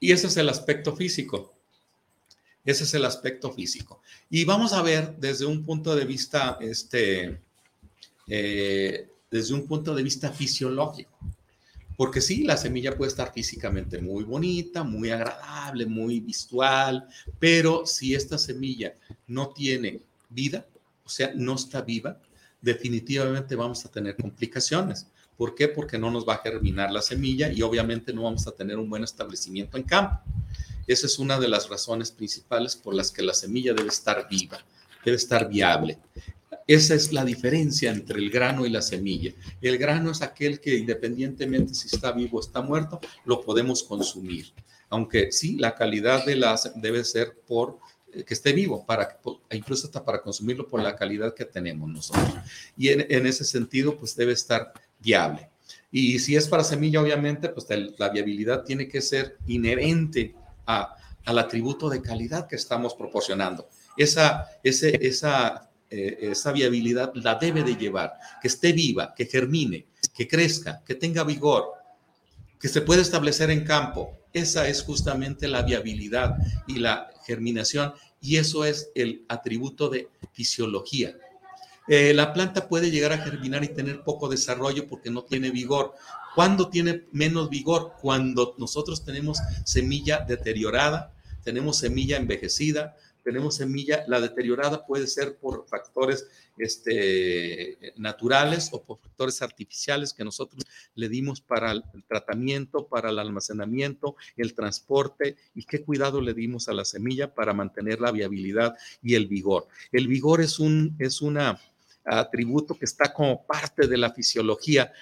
Y ese es el aspecto físico. Ese es el aspecto físico. Y vamos a ver desde un punto de vista, este, eh, desde un punto de vista fisiológico. Porque sí, la semilla puede estar físicamente muy bonita, muy agradable, muy visual, pero si esta semilla no tiene vida, o sea, no está viva, definitivamente vamos a tener complicaciones. ¿Por qué? Porque no nos va a germinar la semilla y obviamente no vamos a tener un buen establecimiento en campo. Esa es una de las razones principales por las que la semilla debe estar viva, debe estar viable. Esa es la diferencia entre el grano y la semilla. El grano es aquel que independientemente si está vivo o está muerto, lo podemos consumir. Aunque sí, la calidad de la debe ser por que esté vivo, para, incluso hasta para consumirlo por la calidad que tenemos nosotros. Y en, ese sentido, pues debe estar viable. Y si es para semilla, obviamente, pues la viabilidad tiene que ser inherente a, al atributo de calidad que estamos proporcionando. Esa, ese, esa, eh, esa viabilidad la debe de llevar, que esté viva, que germine, que crezca, que tenga vigor, que se pueda establecer en campo. Esa es justamente la viabilidad y la germinación y eso es el atributo de fisiología. Eh, la planta puede llegar a germinar y tener poco desarrollo porque no tiene vigor. ¿Cuándo tiene menos vigor? Cuando nosotros tenemos semilla deteriorada, tenemos semilla envejecida, tenemos semilla, la deteriorada puede ser por factores este, naturales o por factores artificiales que nosotros le dimos para el tratamiento, para el almacenamiento, el transporte y qué cuidado le dimos a la semilla para mantener la viabilidad y el vigor. El vigor es un es atributo que está como parte de la fisiología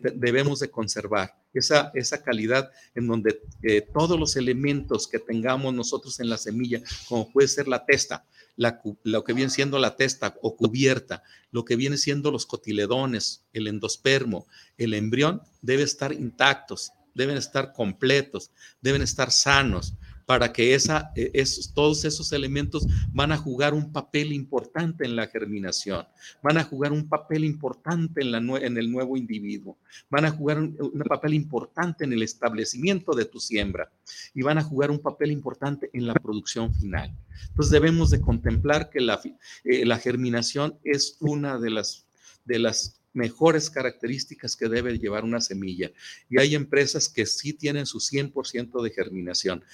que debemos de conservar, esa, esa calidad en donde eh, todos los elementos que tengamos nosotros en la semilla, como puede ser la testa, lo que viene siendo la testa o cubierta, lo que viene siendo los cotiledones, el endospermo, el embrión, debe estar intactos, deben estar completos, deben estar sanos. Para que esa, eh, esos, todos esos elementos van a jugar un papel importante en la germinación, van a jugar un papel importante en, la, en el nuevo individuo, van a jugar un, papel importante en el establecimiento de tu siembra y van a jugar un papel importante en la producción final. Entonces debemos de contemplar que la, eh, la germinación es una de las, de las mejores características que debe llevar una semilla. Y hay empresas que sí tienen su 100% de germinación,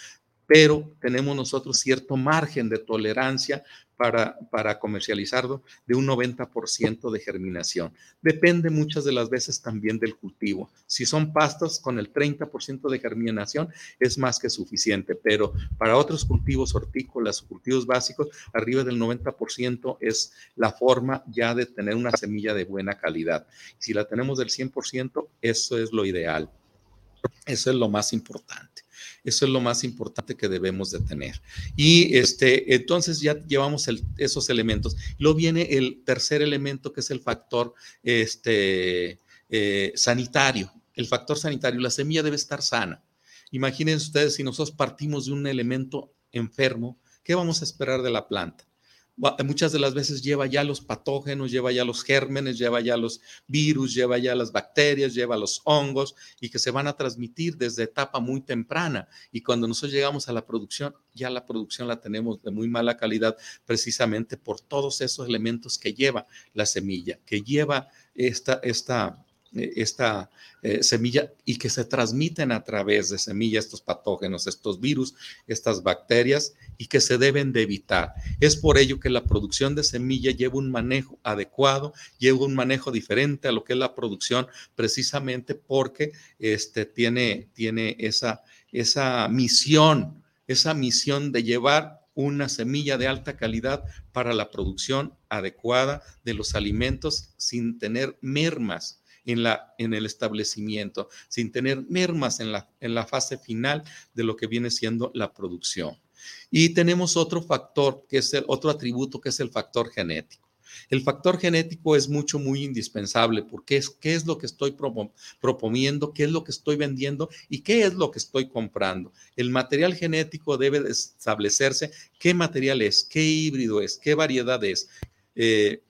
pero tenemos nosotros cierto margen de tolerancia para, para comercializarlo de un 90% de germinación. Depende muchas de las veces también del cultivo. Si son pastas con el 30% de germinación es más que suficiente, pero para otros cultivos hortícolas o cultivos básicos, arriba del 90% es la forma ya de tener una semilla de buena calidad. Si la tenemos del 100%, eso es lo ideal. Eso es lo más importante. Eso es lo más importante que debemos de tener. Y este, entonces ya llevamos esos elementos. Luego viene el tercer elemento que es el factor este, eh, sanitario. El factor sanitario, la semilla debe estar sana. Imaginen ustedes si nosotros partimos de un elemento enfermo, ¿qué vamos a esperar de la planta? Muchas de las veces lleva ya los patógenos, lleva ya los gérmenes, lleva ya los virus, lleva ya las bacterias, lleva los hongos y que se van a transmitir desde etapa muy temprana. Y cuando nosotros llegamos a la producción, ya la producción la tenemos de muy mala calidad precisamente por todos esos elementos que lleva la semilla, que lleva esta, esta esta eh, semilla y que se transmiten a través de semillas estos patógenos, estos virus, estas bacterias y que se deben de evitar. Es por ello que la producción de semilla lleva un manejo adecuado, lleva un manejo diferente a lo que es la producción precisamente porque este, tiene, tiene esa, esa misión, esa misión de llevar una semilla de alta calidad para la producción adecuada de los alimentos sin tener mermas en, el establecimiento, sin tener mermas en la, en la fase final de lo que viene siendo la producción. Y tenemos otro factor, que es el otro atributo, que es el factor genético. El factor genético es mucho, muy indispensable porque es qué es lo que estoy proponiendo, qué es lo que estoy vendiendo y qué es lo que estoy comprando. El material genético debe establecerse qué material es, qué híbrido es, qué variedad es. Eh,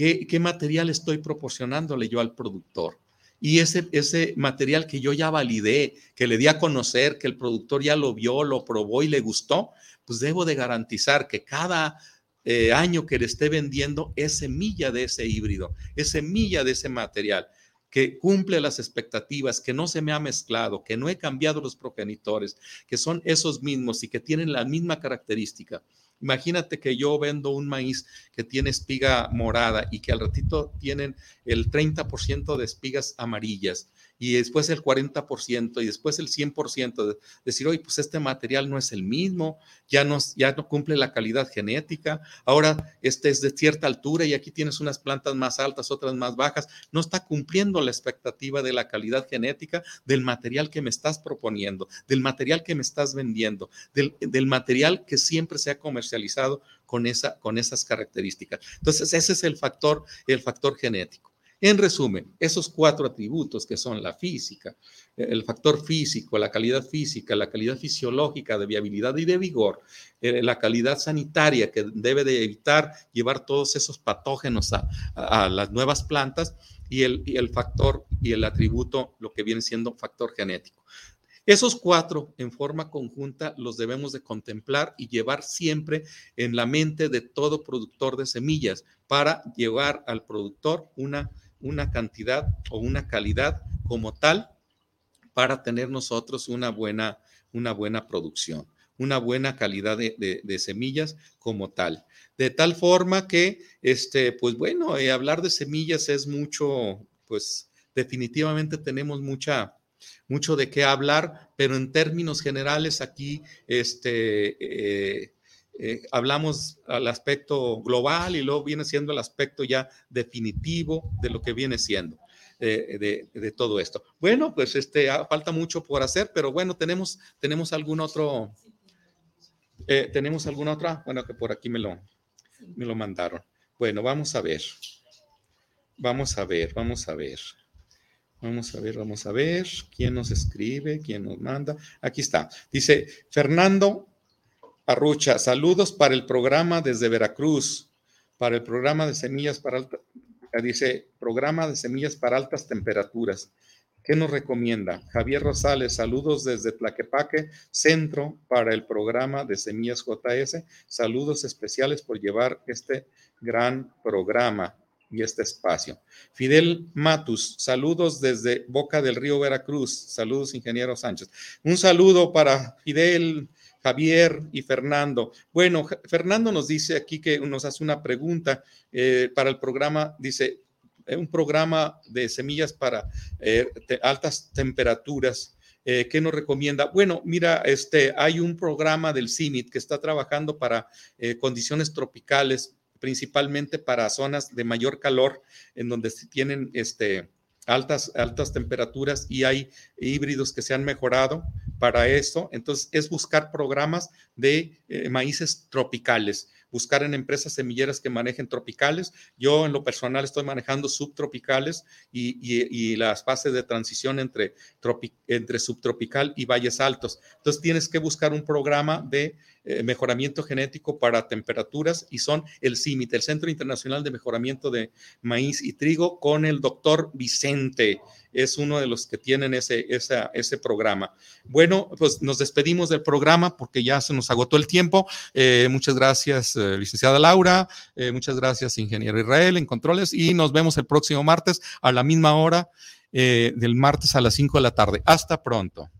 ¿Qué, material estoy proporcionándole yo al productor? Y ese, ese material que yo ya validé, que le di a conocer, que el productor ya lo vio, lo probó y le gustó, pues debo de garantizar que cada eh, año que le esté vendiendo es semilla de ese híbrido, es semilla de ese material que cumple las expectativas, que no se me ha mezclado, que no he cambiado los progenitores, que son esos mismos y que tienen la misma característica. Imagínate que yo vendo un maíz que tiene espiga morada y que al ratito tienen el 30% de espigas amarillas y después el 40% y después el 100%, de decir, oye, pues este material no es el mismo, ya no, ya no cumple la calidad genética, ahora este es de cierta altura y aquí tienes unas plantas más altas, otras más bajas, no está cumpliendo la expectativa de la calidad genética del material que me estás proponiendo, del material que me estás vendiendo, del, del material que siempre se ha comercializado con, esa, con esas características. Entonces, ese es el factor, el factor genético. En resumen, esos cuatro atributos que son la física, el factor físico, la calidad física, la calidad fisiológica de viabilidad y de vigor, eh, la calidad sanitaria que debe de evitar llevar todos esos patógenos a, las nuevas plantas y el, y el factor y el atributo, lo que viene siendo factor genético. Esos cuatro en forma conjunta los debemos de contemplar y llevar siempre en la mente de todo productor de semillas para llevar al productor una una cantidad o una calidad como tal para tener nosotros una buena, una buena producción, una buena calidad de, semillas como tal. De tal forma que, este, pues bueno, eh, hablar de semillas es mucho, pues definitivamente tenemos mucha, mucho de qué hablar, pero en términos generales aquí, este, eh, eh, hablamos al aspecto global y luego viene siendo el aspecto ya definitivo de lo que viene siendo. Eh, de, todo esto. Bueno, pues este, ah, falta mucho por hacer, pero bueno, tenemos, tenemos algún otro, eh, tenemos alguna otra, bueno, que por aquí me lo, me lo mandaron. Bueno, vamos a ver, vamos a ver, vamos a ver. Vamos a ver, vamos a ver quién nos escribe, quién nos manda. Aquí está. Dice Fernando Arrucha, saludos para el programa desde Veracruz, para el programa de semillas para altas, dice programa de semillas para altas temperaturas. ¿Qué nos recomienda? Javier Rosales, saludos desde Tlaquepaque, Centro para el programa de Semillas JS. Saludos especiales por llevar este gran programa y este espacio. Fidel Matus, saludos desde Boca del Río Veracruz. Saludos, ingeniero Sánchez. Un saludo para Fidel, Javier y Fernando. Bueno, Fernando nos dice aquí que nos hace una pregunta eh, para el programa. Dice, eh, un programa de semillas para eh, altas temperaturas. ¿Qué nos recomienda? Bueno, mira, este, hay un programa del CIMIT que está trabajando para condiciones tropicales principalmente para zonas de mayor calor, en donde tienen este, altas, altas temperaturas y hay híbridos que se han mejorado para eso. Entonces, es buscar programas de eh, maíces tropicales buscar en empresas semilleras que manejen tropicales. Yo en lo personal estoy manejando subtropicales y, las fases de transición entre, entre subtropical y valles altos. Entonces tienes que buscar un programa de eh, mejoramiento genético para temperaturas y son el CIMIT, el Centro Internacional de Mejoramiento de Maíz y Trigo, con el doctor Vicente es uno de los que tienen ese, ese programa. Bueno, pues nos despedimos del programa porque ya se nos agotó el tiempo. Eh, muchas gracias, eh, licenciada Laura. Muchas gracias, ingeniero Israel, en controles. Y nos vemos el próximo martes a la misma hora del martes a las 5 de la tarde. Hasta pronto.